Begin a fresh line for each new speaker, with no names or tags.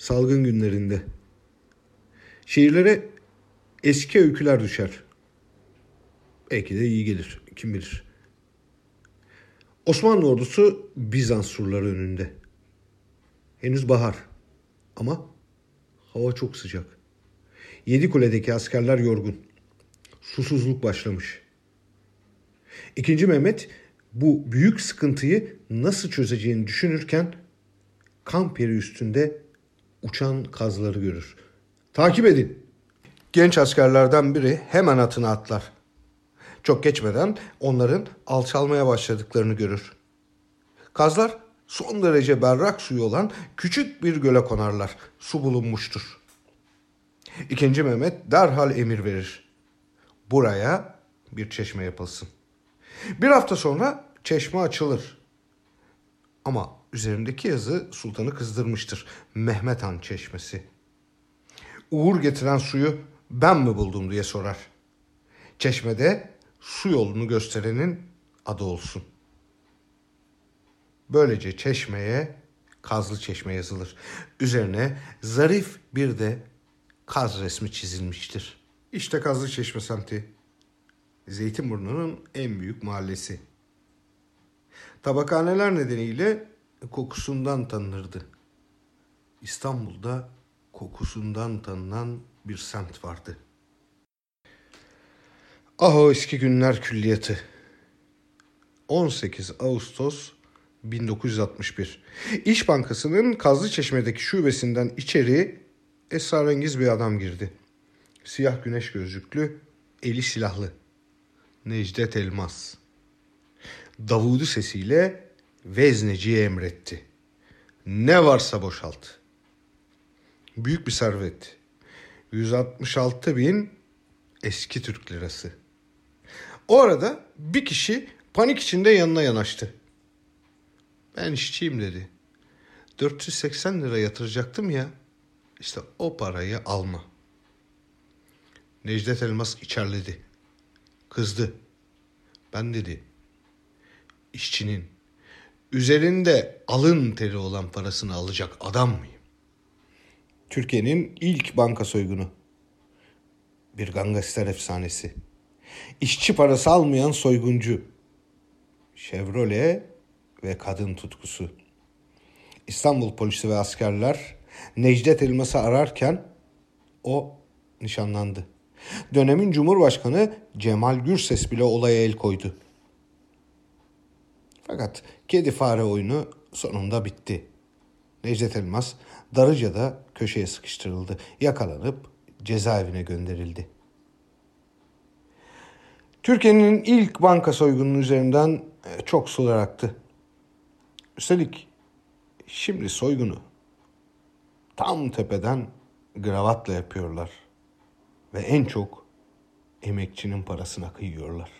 salgın günlerinde. Şehirlere eski öyküler düşer. Belki de iyi gelir, kim bilir. Osmanlı ordusu Bizans surları önünde. Henüz bahar ama hava çok sıcak. Yedi kuledeki askerler yorgun. Susuzluk başlamış. İkinci Mehmet bu büyük sıkıntıyı nasıl çözeceğini düşünürken kamp yeri üstünde uçan kazları görür. Takip edin. Genç askerlerden biri hemen atına atlar. Çok geçmeden onların alçalmaya başladıklarını görür. Kazlar son derece berrak suyu olan küçük bir göle konarlar. Su bulunmuştur. İkinci Mehmet derhal emir verir. Buraya bir çeşme yapılsın. Bir hafta sonra çeşme açılır. Ama üzerindeki yazı sultanı kızdırmıştır. Mehmet Han çeşmesi. Uğur getiren suyu ben mi buldum diye sorar. Çeşmede su yolunu gösterenin adı olsun. Böylece çeşmeye Kazlı Çeşme yazılır. Üzerine zarif bir de kaz resmi çizilmiştir. İşte Kazlı Çeşme semti. Zeytinburnu'nun en büyük mahallesi. Tabakhaneler nedeniyle kokusundan tanınırdı. İstanbul'da kokusundan tanınan bir semt vardı. Ah o eski günler külliyatı. 18 Ağustos 1961. İş Bankası'nın Kazlıçeşme'deki şubesinden içeri esrarengiz bir adam girdi. Siyah güneş gözlüklü, eli silahlı. Necdet Elmas. Davudu sesiyle vezneciye emretti. Ne varsa boşalt. Büyük bir servet. 166 bin eski Türk lirası. O arada bir kişi panik içinde yanına yanaştı. Ben işçiyim dedi. 480 lira yatıracaktım ya. İşte o parayı alma. Necdet Elmas içerledi. Kızdı. Ben dedi. İşçinin üzerinde alın teri olan parasını alacak adam mıyım? Türkiye'nin ilk banka soygunu. Bir gangster efsanesi. İşçi parası almayan soyguncu. Chevrolet ve kadın tutkusu. İstanbul polisi ve askerler Necdet Elmas'ı ararken o nişanlandı. Dönemin Cumhurbaşkanı Cemal Gürses bile olaya el koydu. Fakat kedi fare oyunu sonunda bitti. Necdet Elmas Darıca'da köşeye sıkıştırıldı. Yakalanıp cezaevine gönderildi. Türkiye'nin ilk banka soygununun üzerinden e, çok sular aktı. Üstelik şimdi soygunu tam tepeden gravatla yapıyorlar ve en çok emekçinin parasına kıyıyorlar.